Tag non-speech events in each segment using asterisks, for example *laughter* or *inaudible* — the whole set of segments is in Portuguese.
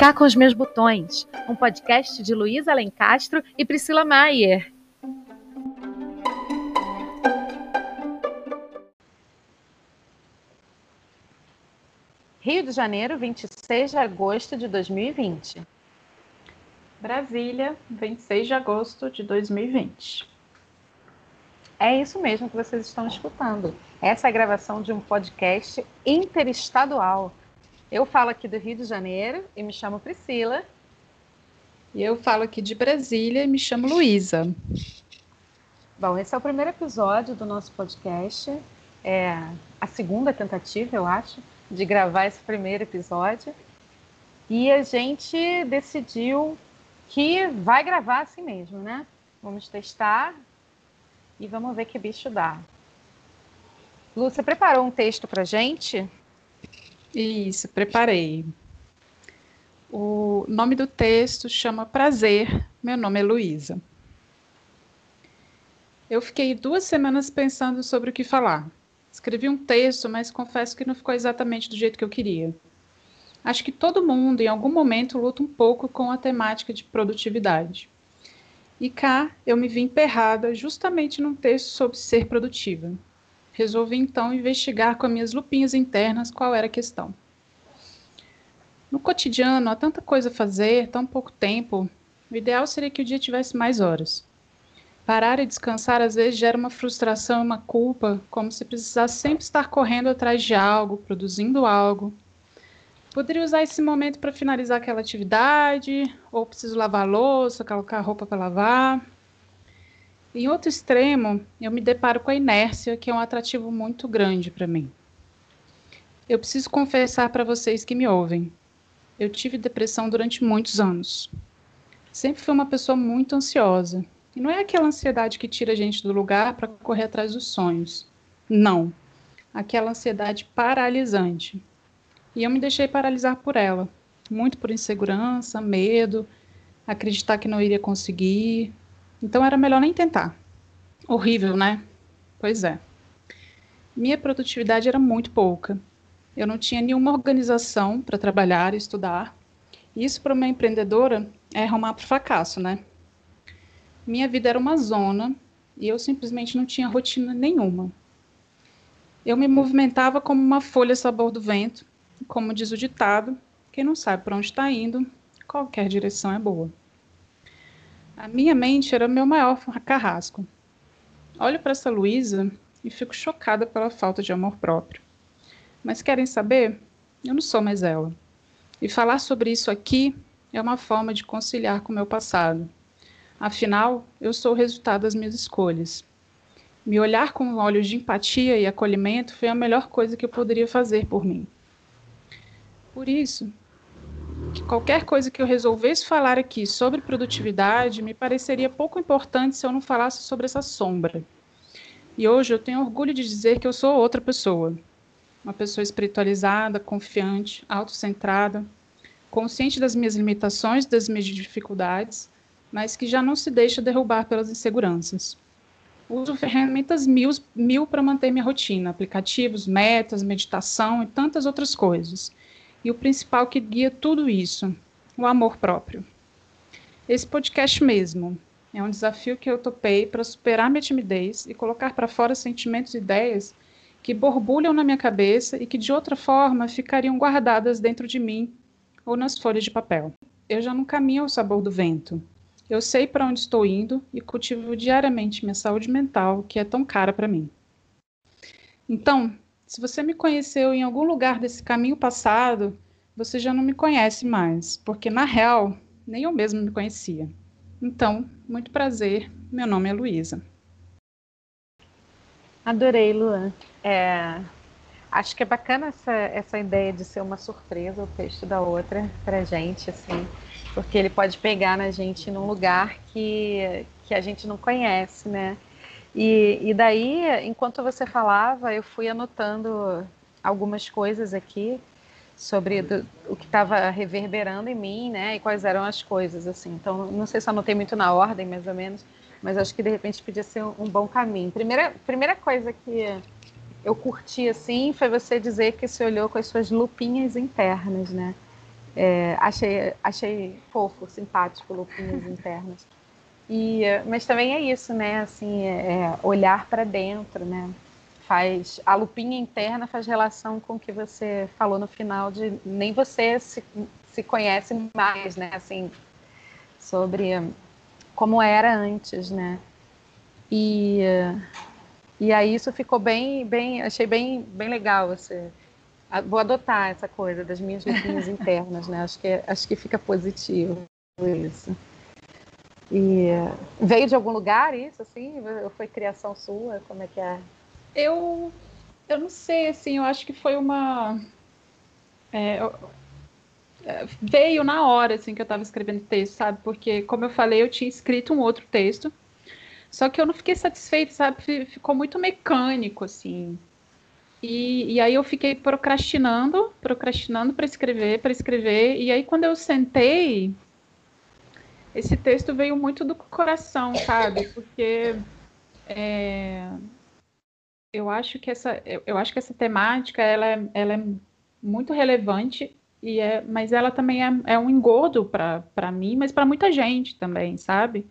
Cá com os Meus Botões, um podcast de Luísa Alencastro e Priscila Maier. Rio de Janeiro, 26 de agosto de 2020. Brasília, 26 de agosto de 2020. É isso mesmo que vocês estão escutando. Essa é a gravação de um podcast interestadual eu falo aqui do Rio de Janeiro e me chamo Priscila. E eu falo aqui de Brasília e me chamo Luísa. Bom, esse é o primeiro episódio do nosso podcast. É a segunda tentativa, eu acho, de gravar esse primeiro episódio. E a gente decidiu que vai gravar assim mesmo, né? Vamos testar e vamos ver que bicho dá. Você preparou um texto para gente? Isso, preparei. O nome do texto chama Prazer. Meu nome é Luísa. Eu fiquei duas semanas pensando sobre o que falar. Escrevi um texto, mas confesso que não ficou exatamente do jeito que eu queria. Acho que todo mundo, em algum momento, luta um pouco com a temática de produtividade. E cá eu me vi emperrada justamente num texto sobre ser produtiva. Resolvi então investigar com as minhas lupinhas internas qual era a questão. No cotidiano, há tanta coisa a fazer, tão pouco tempo. O ideal seria que o dia tivesse mais horas. Parar e descansar às vezes gera uma frustração, uma culpa, como se precisasse sempre estar correndo atrás de algo, produzindo algo. Poderia usar esse momento para finalizar aquela atividade, ou preciso lavar louça, colocar roupa para lavar. Em outro extremo, eu me deparo com a inércia, que é um atrativo muito grande para mim. Eu preciso confessar para vocês que me ouvem. Eu tive depressão durante muitos anos. Sempre fui uma pessoa muito ansiosa. E não é aquela ansiedade que tira a gente do lugar para correr atrás dos sonhos. Não. Aquela ansiedade paralisante. E eu me deixei paralisar por ela. Muito por insegurança, medo, acreditar que não iria conseguir, então era melhor nem tentar. Horrível, né? Pois é. Minha produtividade era muito pouca. Eu não tinha nenhuma organização para trabalhar e estudar. Isso para uma empreendedora é arrumar para o fracasso, né? Minha vida era uma zona e eu simplesmente não tinha rotina nenhuma. Eu me movimentava como uma folha sabor do vento, como diz o ditado: quem não sabe para onde está indo, qualquer direção é boa. A minha mente era meu maior carrasco. Olho para essa Luísa e fico chocada pela falta de amor próprio. Mas querem saber? Eu não sou mais ela. E falar sobre isso aqui é uma forma de conciliar com o meu passado. Afinal, eu sou o resultado das minhas escolhas. Me olhar com olhos de empatia e acolhimento foi a melhor coisa que eu poderia fazer por mim. Por isso, que qualquer coisa que eu resolvesse falar aqui sobre produtividade me pareceria pouco importante se eu não falasse sobre essa sombra. E hoje eu tenho orgulho de dizer que eu sou outra pessoa. Uma pessoa espiritualizada, confiante, autocentrada, consciente das minhas limitações, das minhas dificuldades, mas que já não se deixa derrubar pelas inseguranças. Uso ferramentas mil, mil para manter minha rotina, aplicativos, metas, meditação e tantas outras coisas e o principal que guia tudo isso, o amor próprio. Esse podcast mesmo é um desafio que eu topei para superar minha timidez e colocar para fora sentimentos e ideias que borbulham na minha cabeça e que de outra forma ficariam guardadas dentro de mim ou nas folhas de papel. Eu já não caminho ao sabor do vento. Eu sei para onde estou indo e cultivo diariamente minha saúde mental, que é tão cara para mim. Então, se você me conheceu em algum lugar desse caminho passado, você já não me conhece mais, porque na real, nem eu mesmo me conhecia. Então, muito prazer, meu nome é Luísa. Adorei, Luan. É, acho que é bacana essa, essa ideia de ser uma surpresa o texto da outra pra gente, assim, porque ele pode pegar na gente num lugar que, que a gente não conhece, né? E, e daí, enquanto você falava, eu fui anotando algumas coisas aqui sobre do, o que estava reverberando em mim, né? E quais eram as coisas, assim. Então, não sei se anotei muito na ordem, mais ou menos, mas acho que de repente podia ser um, um bom caminho. Primeira, primeira coisa que eu curti, assim, foi você dizer que se olhou com as suas lupinhas internas, né? É, achei, achei fofo, simpático, lupinhas *laughs* internas. E, mas também é isso, né? Assim, é, é olhar para dentro, né? Faz a lupinha interna faz relação com o que você falou no final de nem você se, se conhece mais, né? Assim, sobre como era antes, né? E e aí isso ficou bem, bem, achei bem, bem legal. Você, vou adotar essa coisa das minhas lupinhas *laughs* internas, né? Acho que, acho que fica positivo isso. E veio de algum lugar isso, assim? Foi criação sua? Como é que é? Eu, eu não sei, assim, eu acho que foi uma... É, é veio na hora, assim, que eu estava escrevendo texto, sabe? Porque, como eu falei, eu tinha escrito um outro texto só que eu não fiquei satisfeita, sabe? Ficou muito mecânico, assim. E, e aí eu fiquei procrastinando, procrastinando para escrever, para escrever. E aí quando eu sentei, esse texto veio muito do coração, sabe? Porque é, eu acho que essa, eu, acho que essa temática ela é, ela é muito relevante e é, mas ela também é, é um engodo para mim, mas para muita gente também, sabe?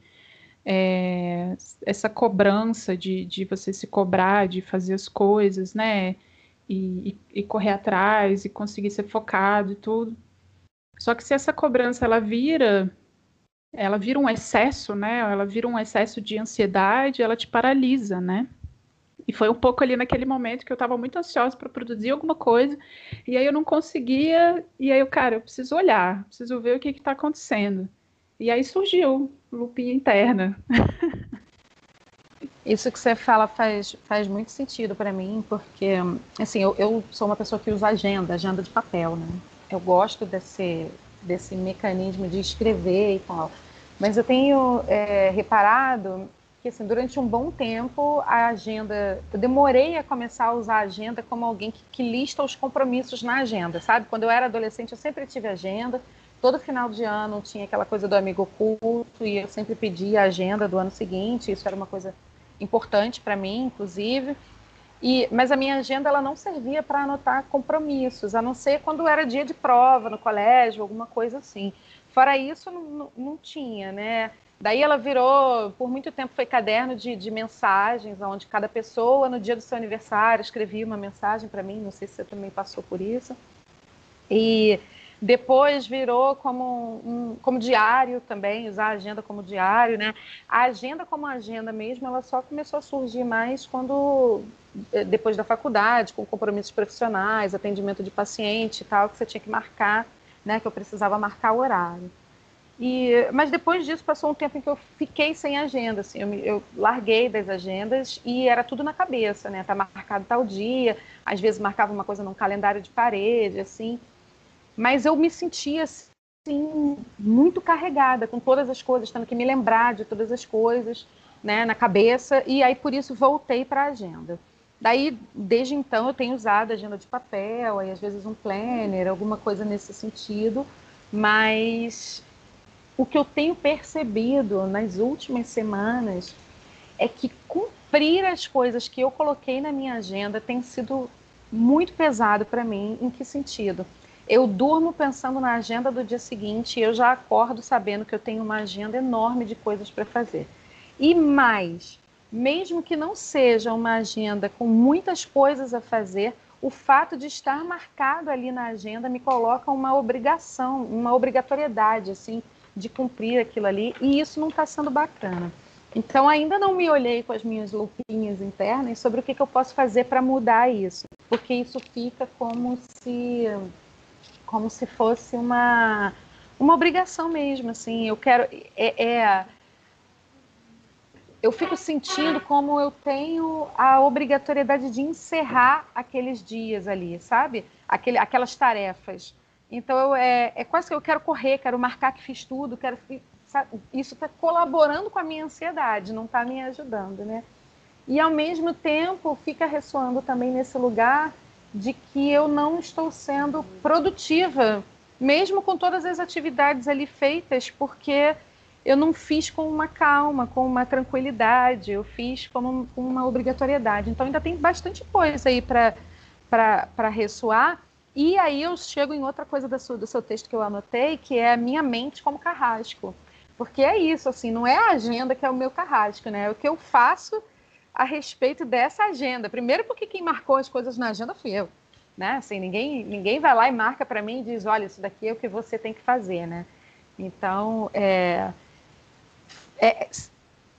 é, essa cobrança de, de você se cobrar, de fazer as coisas, né? E, e, e, correr atrás e conseguir ser focado e tudo. Só que se essa cobrança ela vira, ela vira um excesso, né? Ela vira um excesso de ansiedade, ela te paralisa, né? E foi um pouco ali naquele momento que eu estava muito ansiosa para produzir alguma coisa, e aí eu não conseguia, e aí eu, cara, eu preciso olhar, preciso ver o que está acontecendo. E aí surgiu lupinha interna. *laughs* Isso que você fala faz, faz muito sentido para mim, porque, assim, eu, eu, sou uma pessoa que usa agenda, agenda de papel, né? Eu gosto desse, desse mecanismo de escrever e tal. Mas eu tenho é, reparado que, assim, durante um bom tempo, a agenda... Eu demorei a começar a usar a agenda como alguém que, que lista os compromissos na agenda, sabe? Quando eu era adolescente, eu sempre tive agenda, todo final de ano tinha aquela coisa do amigo oculto e eu sempre pedia a agenda do ano seguinte, isso era uma coisa importante para mim, inclusive. E, mas a minha agenda ela não servia para anotar compromissos, a não ser quando era dia de prova no colégio, alguma coisa assim. Fora isso, não, não, tinha, né? Daí ela virou, por muito tempo, foi caderno de, de mensagens, onde cada pessoa, no dia do seu aniversário, escrevia uma mensagem para mim. Não sei se você também passou por isso. E depois virou como, um, como diário também, usar a agenda como diário, né? A agenda como agenda mesmo, ela só começou a surgir mais quando eh, depois da faculdade, com compromissos profissionais, atendimento de paciente e tal, que você tinha que marcar, né? Que eu precisava marcar o horário. E, mas depois disso passou um tempo em que eu fiquei sem agenda, assim, eu, eu, larguei das agendas e era tudo na cabeça, né? Tá marcado tal dia, às vezes marcava uma coisa num calendário de parede, assim. Mas eu me sentia assim muito carregada com todas as coisas, tendo que me lembrar de todas as coisas, né, na cabeça, e aí por isso voltei para a agenda. Daí, desde então, eu tenho usado agenda de papel, aí às vezes um planner, alguma coisa nesse sentido, mas o que eu tenho percebido nas últimas semanas é que cumprir as coisas que eu coloquei na minha agenda tem sido muito pesado para mim. Em que sentido? Eu durmo pensando na agenda do dia seguinte e eu já acordo sabendo que eu tenho uma agenda enorme de coisas para fazer. E mais, mesmo que não seja uma agenda com muitas coisas a fazer, o fato de estar marcado ali na agenda me coloca uma obrigação, uma obrigatoriedade, assim, de cumprir aquilo ali, e isso não está sendo bacana. Então, ainda não me olhei com as minhas lupinhas internas sobre o que, que eu posso fazer para mudar isso, porque isso fica como se como se fosse uma uma obrigação mesmo, assim. Eu quero é, é eu fico sentindo como eu tenho a obrigatoriedade de encerrar aqueles dias ali, sabe? Aquele, aquelas tarefas. Então eu, é, é quase que eu quero correr, quero marcar que fiz tudo, quero sabe? isso está colaborando com a minha ansiedade, não está me ajudando, né? E ao mesmo tempo fica ressoando também nesse lugar de que eu não estou sendo produtiva, mesmo com todas as atividades ali feitas, porque eu não fiz com uma calma, com uma tranquilidade, eu fiz como uma obrigatoriedade. Então ainda tem bastante coisa aí para ressoar. E aí eu chego em outra coisa do seu, do seu texto que eu anotei, que é a minha mente como carrasco. Porque é isso, assim, não é a agenda que é o meu carrasco, né? É o que eu faço a respeito dessa agenda. Primeiro porque quem marcou as coisas na agenda fui eu, né? Assim, ninguém, ninguém vai lá e marca para mim e diz, olha, isso daqui é o que você tem que fazer, né? Então, é, é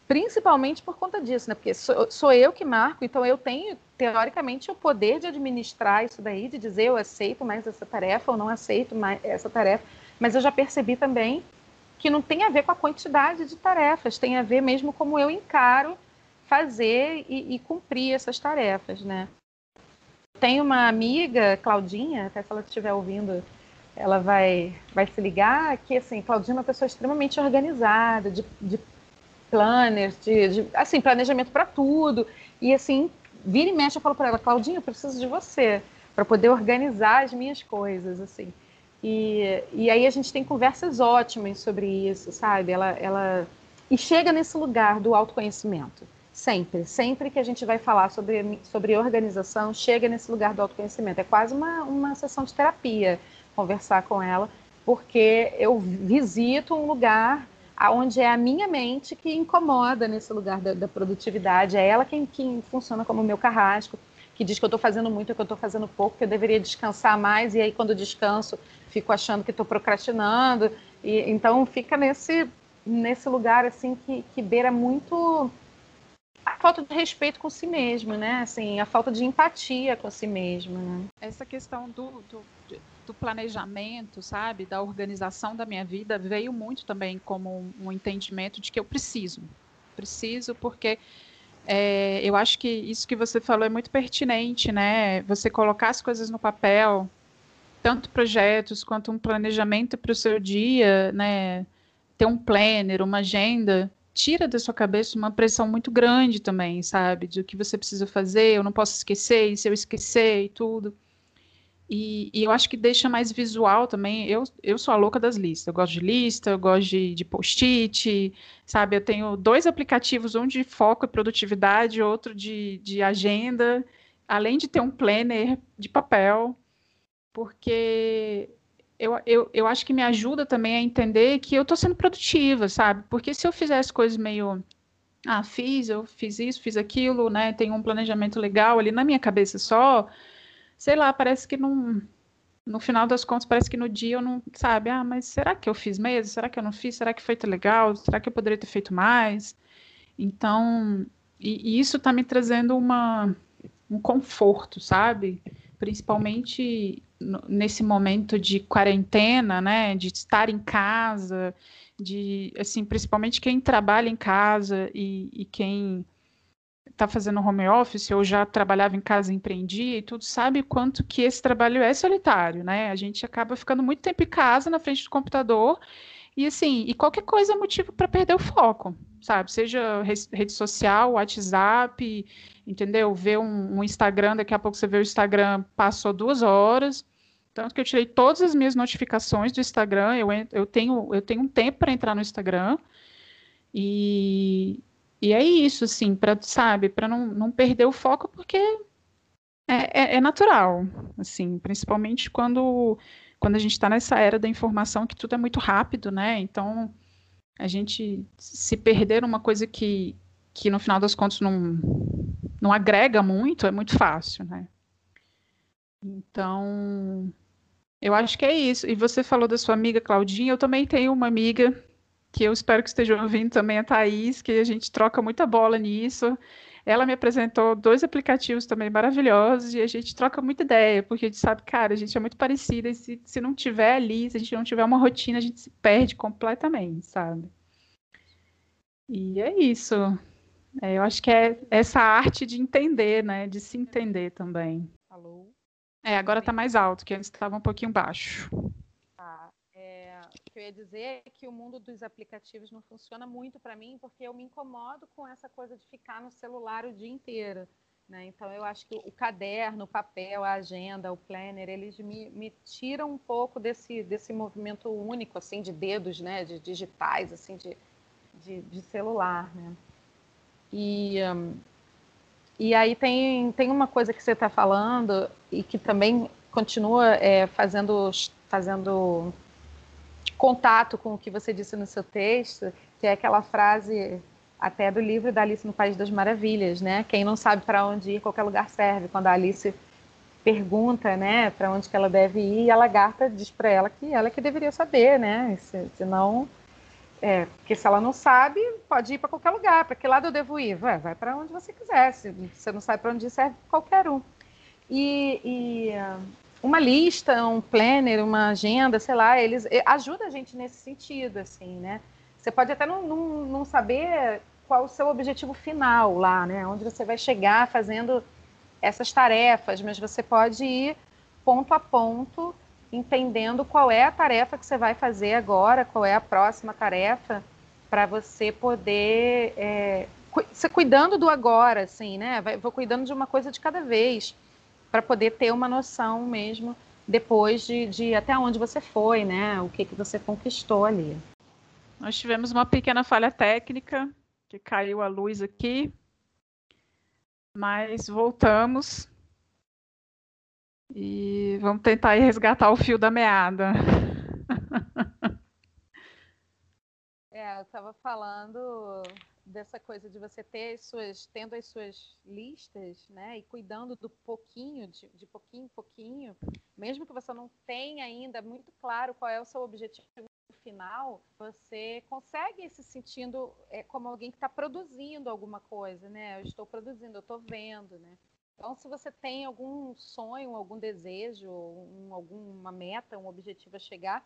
principalmente por conta disso, né? Porque sou, sou, eu que marco, então eu tenho, teoricamente, o poder de administrar isso daí, de dizer eu aceito mais essa tarefa ou não aceito mais essa tarefa, mas eu já percebi também que não tem a ver com a quantidade de tarefas, tem a ver mesmo como eu encaro fazer e, e cumprir essas tarefas, né? Tenho uma amiga, Claudinha, até se ela estiver ouvindo, ela vai, vai se ligar, que assim, Claudinha é uma pessoa extremamente organizada, de, de planners, de, de assim, planejamento para tudo. E assim, vira e mexe, eu falo para ela, Claudinha, eu preciso de você para poder organizar as minhas coisas, assim. E, e aí a gente tem conversas ótimas sobre isso, sabe? Ela, ela e chega nesse lugar do autoconhecimento. Sempre, sempre que a gente vai falar sobre, sobre organização, chega nesse lugar do autoconhecimento. É quase uma, uma sessão de terapia conversar com ela, porque eu visito um lugar onde é a minha mente que incomoda nesse lugar da, da produtividade, é ela quem, quem funciona como meu carrasco, que diz que eu estou fazendo muito, que eu estou fazendo pouco, que eu deveria descansar mais, e aí quando descanso, fico achando que estou procrastinando, e então fica nesse, nesse lugar assim que, que beira muito a falta de respeito com si mesmo, né? Assim, a falta de empatia com si mesmo. Né? Essa questão do, do do planejamento, sabe, da organização da minha vida, veio muito também como um entendimento de que eu preciso. Preciso porque é, eu acho que isso que você falou é muito pertinente, né? Você colocar as coisas no papel, tanto projetos quanto um planejamento para o seu dia, né? Ter um planner, uma agenda, tira da sua cabeça uma pressão muito grande também, sabe? Do que você precisa fazer, eu não posso esquecer, e se eu esquecer e tudo. E, e, eu acho que deixa mais visual também. Eu, eu sou a louca das listas. Eu gosto de lista, eu gosto de, de post-it, sabe? Eu tenho dois aplicativos, um de foco e produtividade, outro de, de agenda, além de ter um planner de papel, porque eu, eu, eu acho que me ajuda também a entender que eu estou sendo produtiva, sabe? Porque se eu fizesse coisas meio. Ah, fiz, eu fiz isso, fiz aquilo, né? Tem um planejamento legal ali na minha cabeça só sei lá, parece que não. No final das contas, parece que no dia eu não. Sabe, ah, mas será que eu fiz mesmo? Será que eu não fiz? Será que foi legal? Será que eu poderia ter feito mais? Então, e, e isso está me trazendo uma, um conforto, sabe? Principalmente nesse momento de quarentena, né? De estar em casa, de, assim, principalmente quem trabalha em casa e, e quem está fazendo home office ou já trabalhava em casa empreendia e tudo, sabe quanto que esse trabalho é solitário, né? A gente acaba ficando muito tempo em casa, na frente do computador, e assim, e qualquer coisa é motivo para perder o foco, sabe? Seja rede social, WhatsApp, entendeu? Ver um, um, Instagram, daqui a pouco você vê o Instagram, passou duas horas. Tanto que eu tirei todas as minhas notificações do Instagram, eu, eu, tenho, eu tenho um tempo para entrar no Instagram. E, e é isso, assim, para sabe, para não, não perder o foco, porque é, é, é natural, assim, principalmente quando, quando a gente está nessa era da informação que tudo é muito rápido, né? Então, a gente se perder uma coisa que, que no final das contas não, não agrega muito, é muito fácil, né? Então, eu acho que é isso. E você falou da sua amiga Claudinha, eu também tenho uma amiga que eu espero que esteja ouvindo também a Thaís, que a gente troca muita bola nisso. Ela me apresentou dois aplicativos também maravilhosos e a gente troca muita ideia, porque a gente sabe, cara, a gente é muito parecida e se, se não tiver ali, se a gente não tiver uma rotina, a gente se perde completamente, sabe? E é isso. É, eu acho que é essa arte de entender, né? De se entender também. Alô? É, agora tá mais alto, que antes estava um pouquinho baixo que eu ia dizer é que o mundo dos aplicativos não funciona muito para mim, porque eu me incomodo com essa coisa de ficar no celular o dia inteiro. Né? Então, eu acho que o caderno, o papel, a agenda, o planner, eles me, me tiram um pouco desse, desse movimento único, assim, de dedos, né? De digitais, assim, de, de, de celular, né? E, um, e aí tem, tem uma coisa que você está falando e que também continua é, fazendo, fazendo contato com o que você disse no seu texto, que é aquela frase até do livro da Alice no País das Maravilhas, né? Quem não sabe para onde ir, qualquer lugar serve. Quando a Alice pergunta, né, para onde que ela deve ir, a lagarta diz para ela que ela que deveria saber, né? Se, senão, é, porque se ela não sabe, pode ir para qualquer lugar. Para que lado eu devo ir? Vai, vai para onde você quiser. Se você não sabe para onde ir, serve qualquer um. E, e uma lista, um planner, uma agenda, sei lá, eles ajuda a gente nesse sentido, assim, né? Você pode até não, não, não saber qual o seu objetivo final lá, né? Onde você vai chegar fazendo essas tarefas, mas você pode ir ponto a ponto, entendendo qual é a tarefa que você vai fazer agora, qual é a próxima tarefa, para você poder é, se cuidando do agora, assim, né? Vai, vou cuidando de uma coisa de cada vez, para poder ter uma noção mesmo depois de, de até onde você foi, né? O que, que você conquistou ali. Nós tivemos uma pequena falha técnica, que caiu a luz aqui, mas voltamos e vamos tentar resgatar o fio da meada. É, eu estava falando dessa coisa de você ter as suas, tendo as suas listas, né, e cuidando do pouquinho, de, de pouquinho em pouquinho, mesmo que você não tenha ainda muito claro qual é o seu objetivo final, você consegue se sentindo é, como alguém que está produzindo alguma coisa, né? Eu estou produzindo, eu estou vendo, né? Então, se você tem algum sonho, algum desejo, um, alguma meta, um objetivo a chegar,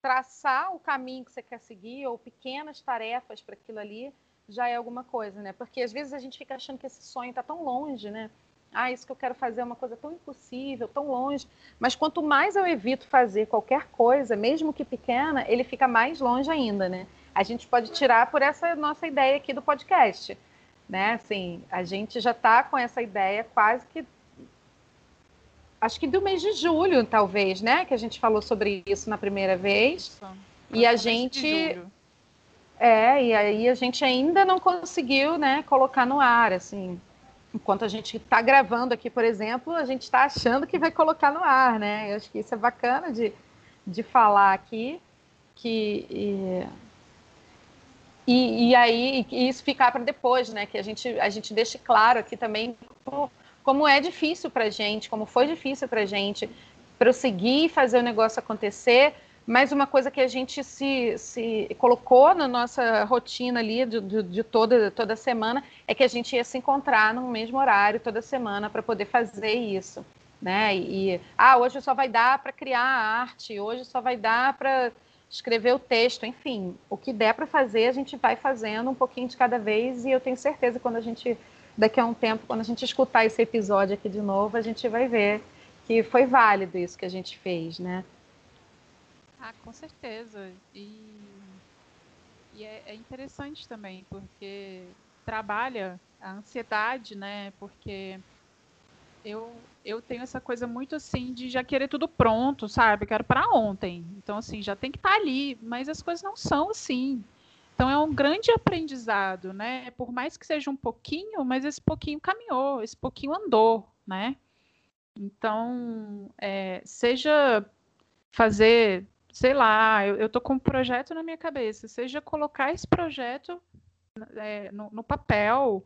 traçar o caminho que você quer seguir ou pequenas tarefas para aquilo ali já é alguma coisa, né? Porque às vezes a gente fica achando que esse sonho está tão longe, né? ah, isso que eu quero fazer é uma coisa tão impossível, tão longe. Mas quanto mais eu evito fazer qualquer coisa, mesmo que pequena, ele fica mais longe ainda, né? A gente pode tirar por essa nossa ideia aqui do podcast, né? Assim, a gente já está com essa ideia quase que acho que do mês de julho, talvez, né? Que a gente falou sobre isso na primeira vez. Isso. E a gente é, e aí a gente ainda não conseguiu, né, colocar no ar, assim enquanto a gente está gravando aqui, por exemplo, a gente está achando que vai colocar no ar, né? Eu acho que isso é bacana de, de falar aqui, que e, e, e aí e isso ficar para depois, né? Que a gente a gente deixe claro aqui também como, como é difícil para gente, como foi difícil para gente prosseguir e fazer o negócio acontecer mas uma coisa que a gente se, se colocou na nossa rotina ali de, de, de, toda, toda semana é que a gente ia se encontrar no mesmo horário toda semana para poder fazer isso. Né? E, ah, hoje só vai dar para criar a arte, hoje só vai dar para escrever o texto, enfim, o que der para fazer, a gente vai fazendo um pouquinho de cada vez e eu tenho certeza quando a gente, daqui a um tempo, quando a gente escutar esse episódio aqui de novo, a gente vai ver que foi válido isso que a gente fez, né? Ah, com certeza. E, e é, é interessante também, porque trabalha a ansiedade, né? Porque eu, eu tenho essa coisa muito assim de já querer tudo pronto, sabe? Quero para ontem. Então, assim, já tem que estar tá ali, mas as coisas não são assim. Então, é um grande aprendizado, né? Por mais que seja um pouquinho, mas esse pouquinho caminhou, esse pouquinho andou, né? Então, é, seja fazer sei lá, eu, eu tô com um projeto na minha cabeça, seja colocar esse projeto é, no, no, papel,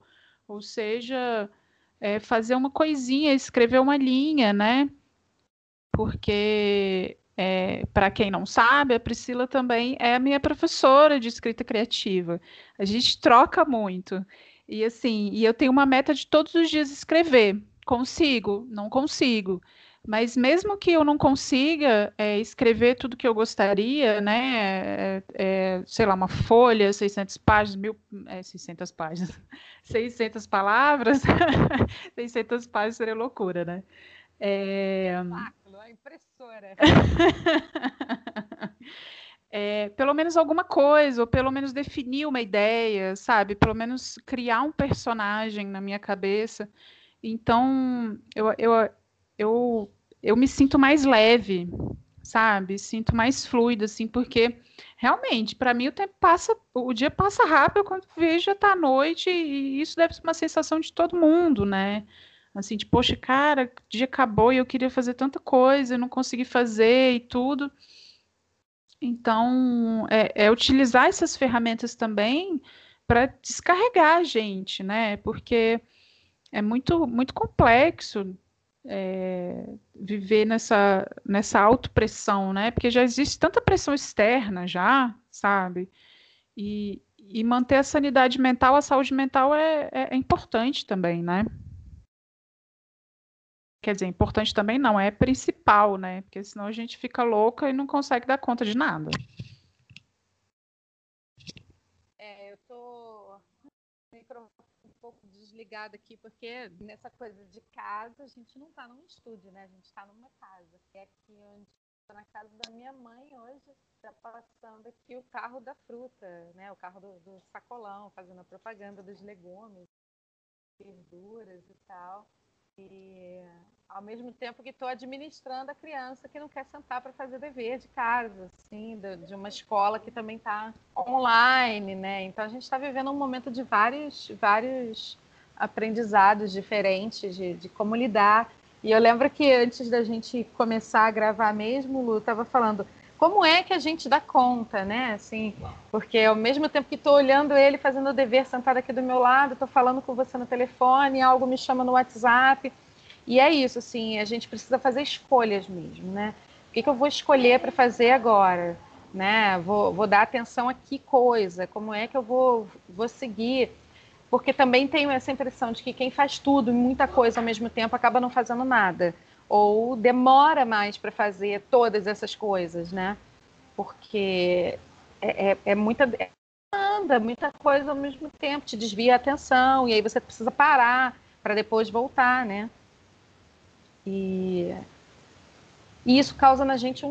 ou seja, é, fazer uma coisinha, escrever uma linha, né? Porque, é, para quem não sabe, a Priscila também é a minha professora de escrita criativa. A gente troca muito. E assim, e eu tenho uma meta de todos os dias escrever. Consigo? Não consigo. Mas mesmo que eu não consiga é, escrever tudo que eu gostaria, né, é, é, sei lá, uma folha, 600 páginas, mil, é, 600 páginas, *laughs* 600 palavras, *laughs* 600 páginas seria loucura, né? É... a impressora. *laughs* É, pelo menos alguma coisa, ou pelo menos definir uma ideia, sabe? Pelo menos criar um personagem na minha cabeça. Então, eu, eu, eu, eu me sinto mais leve, sabe? Sinto mais fluido, assim, porque realmente, para mim, o tempo passa, o dia passa rápido quando vejo tá à noite, e isso deve ser uma sensação de todo mundo, né? Assim, de, poxa, cara, o dia acabou e eu queria fazer tanta coisa, eu não consegui fazer e tudo. Então, é, é utilizar essas ferramentas também para descarregar a gente, né? Porque é muito, muito complexo é, viver nessa, nessa autopressão, né? Porque já existe tanta pressão externa já, sabe? E, e manter a sanidade mental, a saúde mental é, é, é importante também, né? Quer dizer, importante também não, é principal, né? Porque senão a gente fica louca e não consegue dar conta de nada. É, eu tô um pouco desligada aqui, porque nessa coisa de casa, a gente não está num estúdio, né? A gente está numa casa. É aqui onde estou na casa da minha mãe hoje, está passando aqui o carro da fruta, né? O carro do, do sacolão, fazendo a propaganda dos legumes, verduras e tal. E ao mesmo tempo que estou administrando a criança que não quer sentar para fazer dever de casa, assim, de, uma escola que também está online, né? Então a gente está vivendo um momento de vários, vários aprendizados diferentes de, de como lidar. E eu lembro que antes da gente começar a gravar mesmo, Lu estava falando como é que a gente dá conta, né? Assim, porque ao mesmo tempo que estou olhando ele fazendo o dever sentado aqui do meu lado, estou falando com você no telefone, algo me chama no WhatsApp. E é isso, assim, a gente precisa fazer escolhas mesmo, né? O que, que eu vou escolher para fazer agora? Né? Vou, vou dar atenção a que coisa? Como é que eu vou, vou seguir? Porque também tenho essa impressão de que quem faz tudo e muita coisa ao mesmo tempo acaba não fazendo nada ou demora mais para fazer todas essas coisas, né? Porque é, é, é muita anda muita coisa ao mesmo tempo, te desvia a atenção e aí você precisa parar para depois voltar, né? E, e isso causa na gente um,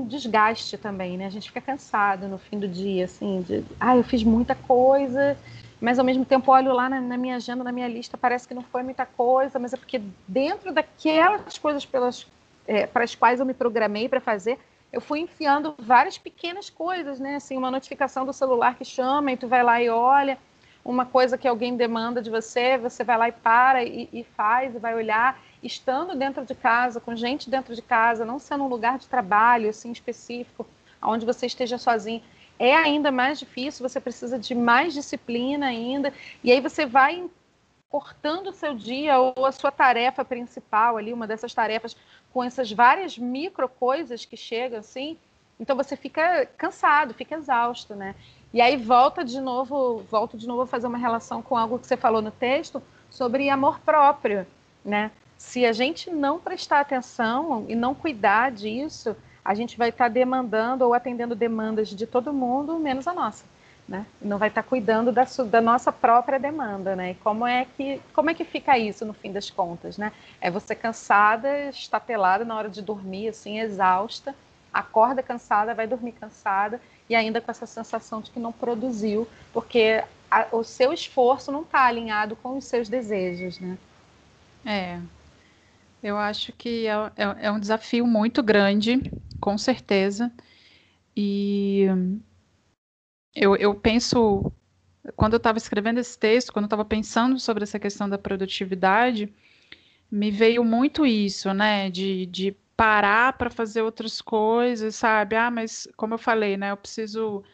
um, desgaste também, né? A gente fica cansado no fim do dia, assim, de, ah, eu fiz muita coisa mas ao mesmo tempo olho lá na, na, minha agenda, na minha lista, parece que não foi muita coisa, mas é porque dentro daquelas coisas pelas, é, para as quais eu me programei para fazer, eu fui enfiando várias pequenas coisas, né? Assim, uma notificação do celular que chama e tu vai lá e olha, uma coisa que alguém demanda de você, você vai lá e para e, e faz e vai olhar, estando dentro de casa, com gente dentro de casa, não sendo um lugar de trabalho assim específico, onde você esteja sozinho é ainda mais difícil, você precisa de mais disciplina ainda, e aí você vai cortando o seu dia ou a sua tarefa principal ali, uma dessas tarefas, com essas várias micro coisas que chegam assim, então você fica cansado, fica exausto, né? E aí volta de novo, volto de novo a fazer uma relação com algo que você falou no texto sobre amor próprio, né? Se a gente não prestar atenção e não cuidar disso, a gente vai estar tá demandando ou atendendo demandas de todo mundo, menos a nossa. Né? Não vai estar tá cuidando da, da, nossa própria demanda, né? E como é que como é que fica isso no fim das contas, né? É você cansada, estatelada na hora de dormir, assim, exausta, acorda cansada, vai dormir cansada e ainda com essa sensação de que não produziu, porque a, o seu esforço não está alinhado com os seus desejos, né? É, eu acho que é, é, é um desafio muito grande, com certeza. E eu, eu penso, quando eu estava escrevendo esse texto, quando eu estava pensando sobre essa questão da produtividade, me veio muito isso, né? De, de parar para fazer outras coisas, sabe? Ah, mas como eu falei, né? Eu preciso.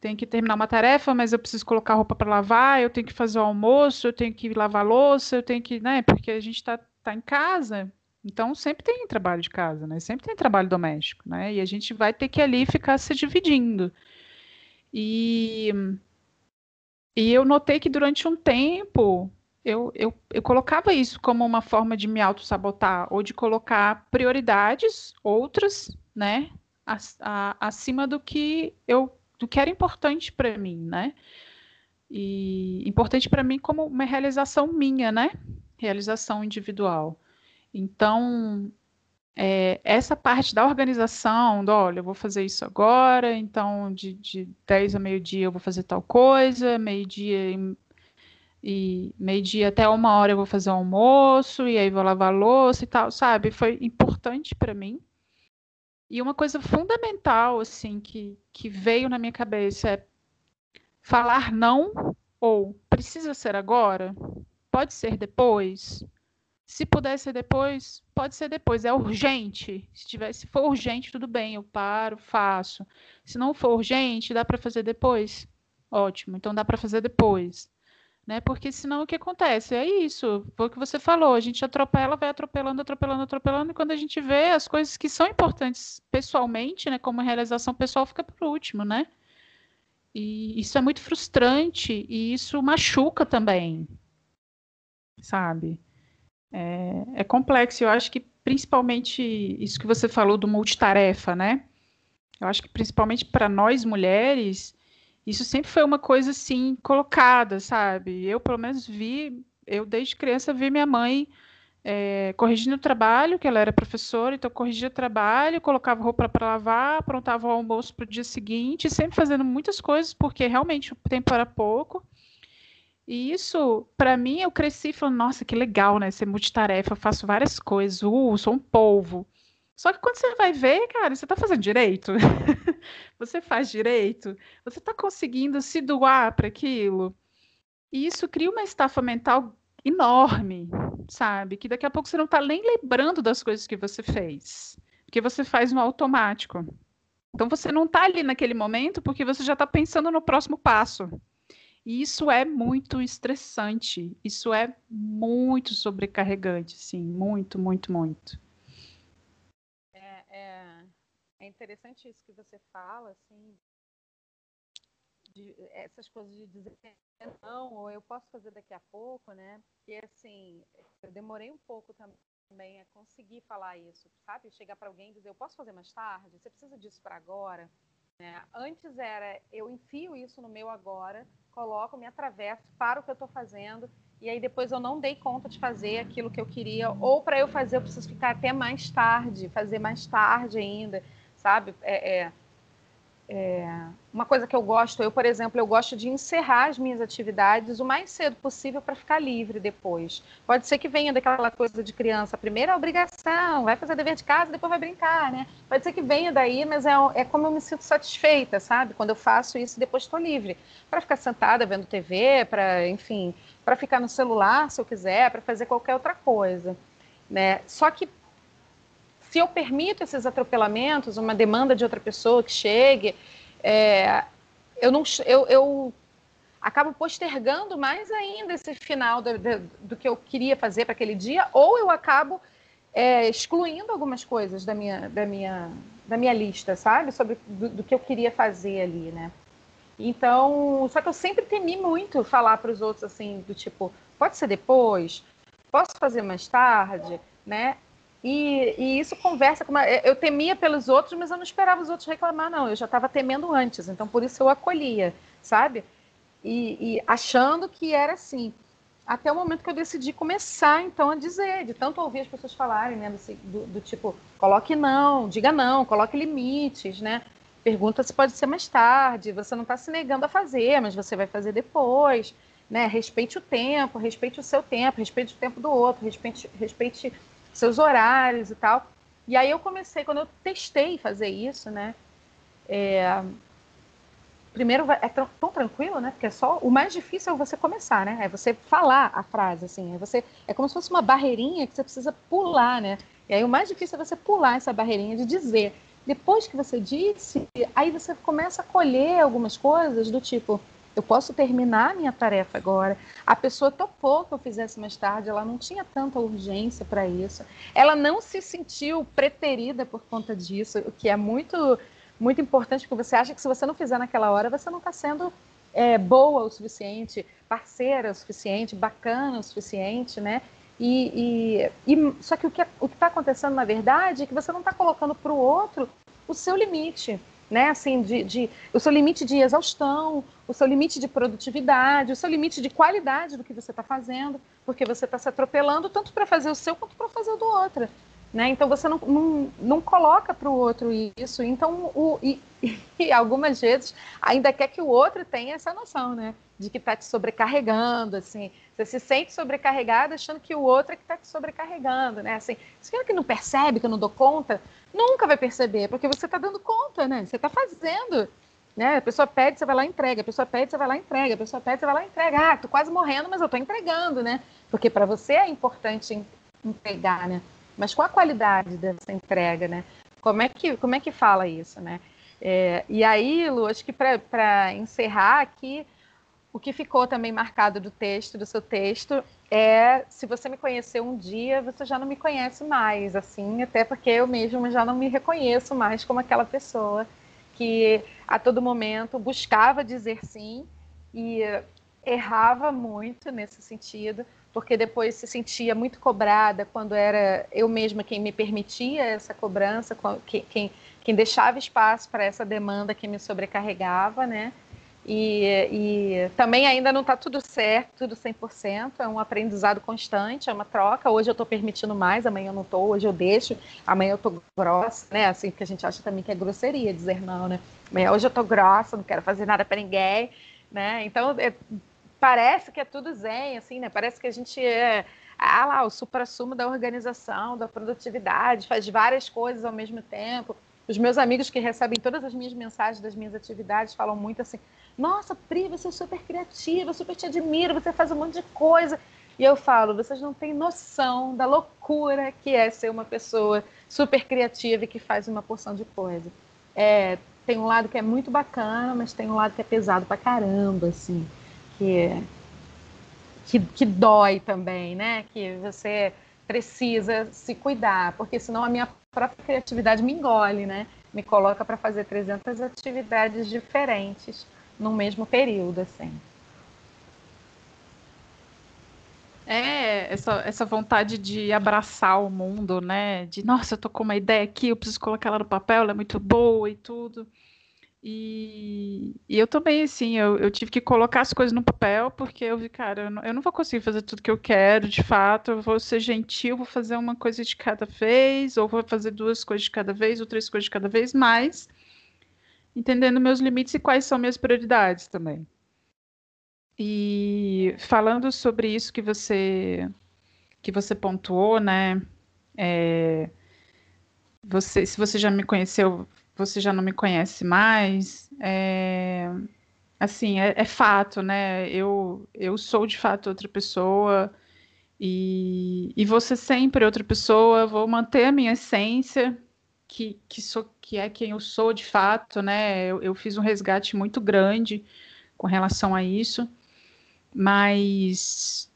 Tenho que terminar uma tarefa, mas eu preciso colocar roupa para lavar, eu tenho que fazer o almoço, eu tenho que lavar louça, eu tenho que, né? Porque a gente está tá em casa, então sempre tem trabalho de casa, né? Sempre tem trabalho doméstico, né? E a gente vai ter que ali ficar se dividindo. E, e eu notei que durante um tempo eu, eu, eu colocava isso como uma forma de me auto-sabotar ou de colocar prioridades outras, né? Acima do que eu do que era importante para mim, né? E importante para mim como uma realização minha, né? Realização individual. Então, é, essa parte da organização, do, olha, eu vou fazer isso agora, então de, de 10 a meio-dia eu vou fazer tal coisa, meio-dia e, e meio-dia até uma hora eu vou fazer o almoço, e aí vou lavar louça e tal, sabe? Foi importante para mim. E uma coisa fundamental, assim, que, que veio na minha cabeça é falar não ou precisa ser agora? Pode ser depois? Se puder ser depois, pode ser depois. É urgente. Se, tiver, se for urgente, tudo bem, eu paro, faço. Se não for urgente, dá para fazer depois? Ótimo, então dá para fazer depois. Né? Porque senão o que acontece? É isso, foi o que você falou, a gente atropela, vai atropelando, atropelando, atropelando, e quando a gente vê as coisas que são importantes pessoalmente, né, como realização pessoal, fica por último, né? E isso é muito frustrante e isso machuca também, sabe? É, é complexo. Eu acho que principalmente isso que você falou do multitarefa, né? Eu acho que principalmente para nós mulheres, isso sempre foi uma coisa assim colocada, sabe? Eu pelo menos vi, eu desde criança vi minha mãe é, corrigindo o trabalho, que ela era professora, então corrigia o trabalho, colocava roupa para lavar, aprontava o almoço para o dia seguinte, sempre fazendo muitas coisas, porque realmente o tempo era pouco. E isso, para mim, eu cresci falando, nossa, que legal, né? Ser multitarefa, eu faço várias coisas, uh, sou um polvo. Só que quando você vai ver, cara, você está fazendo direito? *laughs* você faz direito? Você está conseguindo se doar para aquilo? E isso cria uma estafa mental enorme, sabe? Que daqui a pouco você não está nem lembrando das coisas que você fez, porque você faz no automático. Então você não está ali naquele momento porque você já está pensando no próximo passo. E isso é muito estressante, isso é muito sobrecarregante, sim, muito, muito, muito. É, é, é interessante isso que você fala, assim, de, essas coisas de dizer não, ou eu posso fazer daqui a pouco, né? E assim, eu demorei um pouco também a conseguir falar isso, sabe? Chegar para alguém e dizer, eu posso fazer mais tarde? Você precisa disso para agora? Né? Antes era, eu enfio isso no meu agora, coloco, me atravesso, paro o que eu estou fazendo, e aí depois eu não dei conta de fazer aquilo que eu queria, ou para eu fazer eu preciso ficar até mais tarde, fazer mais tarde ainda, sabe? É, é, é, uma coisa que eu gosto, eu, por exemplo, eu gosto de encerrar as minhas atividades o mais cedo possível para ficar livre depois. Pode ser que venha daquela coisa de criança, primeiro a obrigação, vai fazer dever de casa, depois vai brincar, né? Pode ser que venha daí, mas é, é como eu me sinto satisfeita, sabe? Quando eu faço isso, depois estou livre. Para ficar sentada vendo TV, para, enfim, para ficar no celular, se eu quiser, para fazer qualquer outra coisa. Né? Só que se eu permito esses atropelamentos, uma demanda de outra pessoa que chegue, é, eu, não, eu, eu acabo postergando mais ainda esse final do, do, do que eu queria fazer para aquele dia, ou eu acabo é, excluindo algumas coisas da minha, da minha, da minha lista, sabe? Sobre do, do, que eu queria fazer ali, né? Então, só que eu sempre temi muito falar para os outros assim, do tipo, pode ser depois, posso fazer mais tarde, né? E, e, isso conversa com uma, eu temia pelos outros, mas eu não esperava os outros reclamar, não. Eu já estava temendo antes, então por isso eu acolhia, sabe? E, e, achando que era assim. Até o momento que eu decidi começar, então, a dizer, de tanto ouvir as pessoas falarem, né? Do, do tipo, coloque não, diga não, coloque limites, né? Pergunta se pode ser mais tarde, você não está se negando a fazer, mas você vai fazer depois, né? Respeite o tempo, respeite o seu tempo, respeite o tempo do outro, respeite, respeite seus horários e tal. E aí eu comecei, quando eu testei fazer isso, né? É, primeiro é tão, tranquilo, né? Porque é só o mais difícil é você começar, né? É você falar a frase, assim. É você é como se fosse uma barreirinha que você precisa pular, né? E aí o mais difícil é você pular essa barreirinha de dizer. Depois que você disse, aí você começa a colher algumas coisas do tipo, eu posso terminar a minha tarefa agora. A pessoa topou que eu fizesse mais tarde, ela não tinha tanta urgência para isso. Ela não se sentiu preterida por conta disso, o que é muito, muito importante, porque você acha que se você não fizer naquela hora, você não está sendo é, boa o suficiente, parceira o suficiente, bacana o suficiente, né? E, e, e só que o que está acontecendo na verdade é que você não está colocando para o outro o seu limite né? Assim, de, de, o seu limite de exaustão, o seu limite de produtividade, o seu limite de qualidade do que você está fazendo, porque você está se atropelando tanto para fazer o seu quanto para fazer o do outro. Né? Então você não, não, não coloca para o outro isso. Então, o, e, e, algumas vezes ainda quer que o outro tenha essa noção, né? De que está te sobrecarregando, assim. Você se sente sobrecarregado achando que o outro é que está te sobrecarregando, né? Assim, você que não percebe que eu não dou conta, nunca vai perceber, porque você está dando conta, né? Você está fazendo. Né? A pessoa pede, você vai lá e entrega. A pessoa pede, você vai lá e entrega. A pessoa pede, você vai lá e entrega. Ah, tô quase morrendo, mas eu tô entregando, né? Porque para você é importante entregar, né? Mas qual a qualidade dessa entrega, né? Como é que, como é que fala isso, né? É, e aí, Lu, acho que para encerrar aqui, o que ficou também marcado do texto, do seu texto, é se você me conheceu um dia, você já não me conhece mais, assim, até porque eu mesma já não me reconheço mais como aquela pessoa que a todo momento buscava dizer sim e errava muito nesse sentido, porque depois se sentia muito cobrada quando era eu mesma quem me permitia essa cobrança, quem, quem deixava espaço para essa demanda que me sobrecarregava, né? E, e também ainda não está tudo certo, tudo 100%, é um aprendizado constante, é uma troca. Hoje eu estou permitindo mais, amanhã eu não estou, hoje eu deixo, amanhã eu estou grossa, né? Assim, porque a gente acha também que é grosseria dizer não, né? Amanhã hoje eu estou grossa, não quero fazer nada para ninguém, né? Então, é, parece que é tudo zen, assim, né? Parece que a gente é ah lá, o supra-sumo da organização, da produtividade, faz várias coisas ao mesmo tempo. Os meus amigos que recebem todas as minhas mensagens das minhas atividades falam muito assim: Nossa, Pri, você é super criativa, super te admiro, você faz um monte de coisa. E eu falo: Vocês não têm noção da loucura que é ser uma pessoa super criativa e que faz uma porção de coisa. É, tem um lado que é muito bacana, mas tem um lado que é pesado pra caramba, assim, que, que, que dói também, né? Que você precisa se cuidar, porque senão a minha própria criatividade me engole, né? Me coloca para fazer 300 atividades diferentes no mesmo período, assim. É, essa, essa vontade de abraçar o mundo, né? De, nossa, eu tô com uma ideia aqui, eu preciso colocar ela no papel, ela é muito boa e tudo. E, e, eu também, assim, eu, eu, tive que colocar as coisas no papel, porque eu vi, cara, eu não, eu não, vou conseguir fazer tudo que eu quero, de fato, eu vou ser gentil, vou fazer uma coisa de cada vez, ou vou fazer duas coisas de cada vez, ou três coisas de cada vez, mas entendendo meus limites e quais são minhas prioridades também. E falando sobre isso que você que você pontuou, né? É, você, se você já me conheceu você já não me conhece mais. É, assim, é, é, fato, né? Eu, eu sou de fato outra pessoa e, e você sempre outra pessoa. Vou manter a minha essência, que, que, sou, que é quem eu sou de fato, né? Eu, eu fiz um resgate muito grande com relação a isso, mas,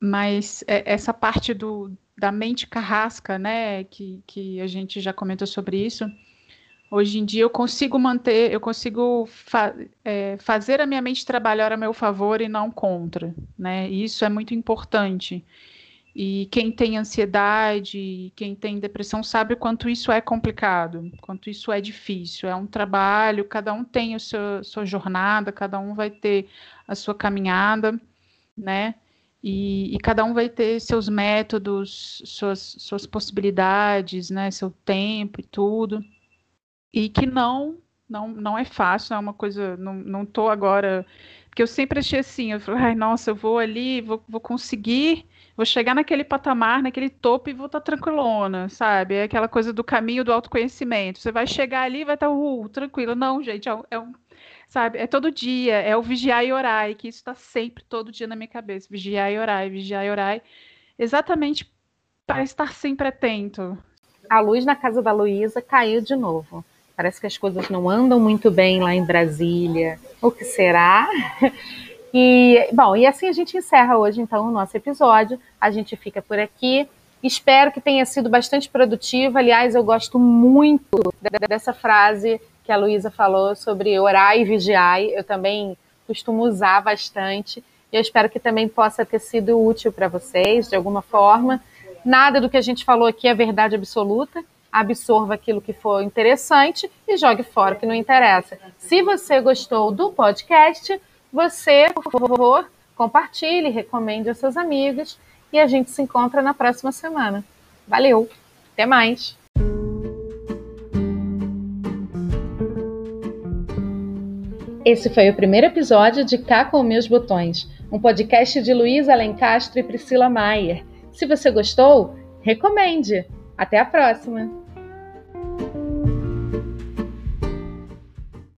mas é, essa parte do, da mente carrasca, né? Que, que a gente já comentou sobre isso Hoje em dia eu consigo manter, eu consigo fa é, fazer a minha mente trabalhar a meu favor e não contra, né? E isso é muito importante. E quem tem ansiedade, quem tem depressão sabe o quanto isso é complicado, quanto isso é difícil. É um trabalho, cada um tem a sua, sua jornada, cada um vai ter a sua caminhada, né? E, e, cada um vai ter seus métodos, suas, suas possibilidades, né? Seu tempo e tudo e que não não, não é fácil, é uma coisa, não, não tô agora, porque eu sempre achei assim, eu falei, ai, nossa, eu vou ali, vou, vou conseguir, vou chegar naquele patamar, naquele topo e vou estar tá tranquilona, sabe? É aquela coisa do caminho do autoconhecimento, você vai chegar ali e vai estar, tá, uh, tranquilo, não, gente, é é um, sabe, é todo dia, é o vigiar e orar, e que isso está sempre, todo dia na minha cabeça, vigiar e orar, vigiar e orar, exatamente para estar sempre atento. A luz na casa da Luísa caiu de novo. Parece que as coisas não andam muito bem lá em Brasília. O que será? *laughs* E, bom, e assim a gente encerra hoje, então, o nosso episódio. A gente fica por aqui. Espero que tenha sido bastante produtivo. Aliás, eu gosto muito dessa frase que a Luísa falou sobre orar e vigiar. Eu também costumo usar bastante. Eu espero que também possa ter sido útil para vocês, de alguma forma. Nada do que a gente falou aqui é verdade absoluta absorva aquilo que for interessante e jogue fora o que não interessa. Se você gostou do podcast, você, por favor, compartilhe, recomende aos seus amigos e a gente se encontra na próxima semana. Valeu, até mais! Esse foi o primeiro episódio de Cá com Meus Botões, um podcast de Luísa Alencastro e Priscila Maier. Se você gostou, recomende! Até a próxima!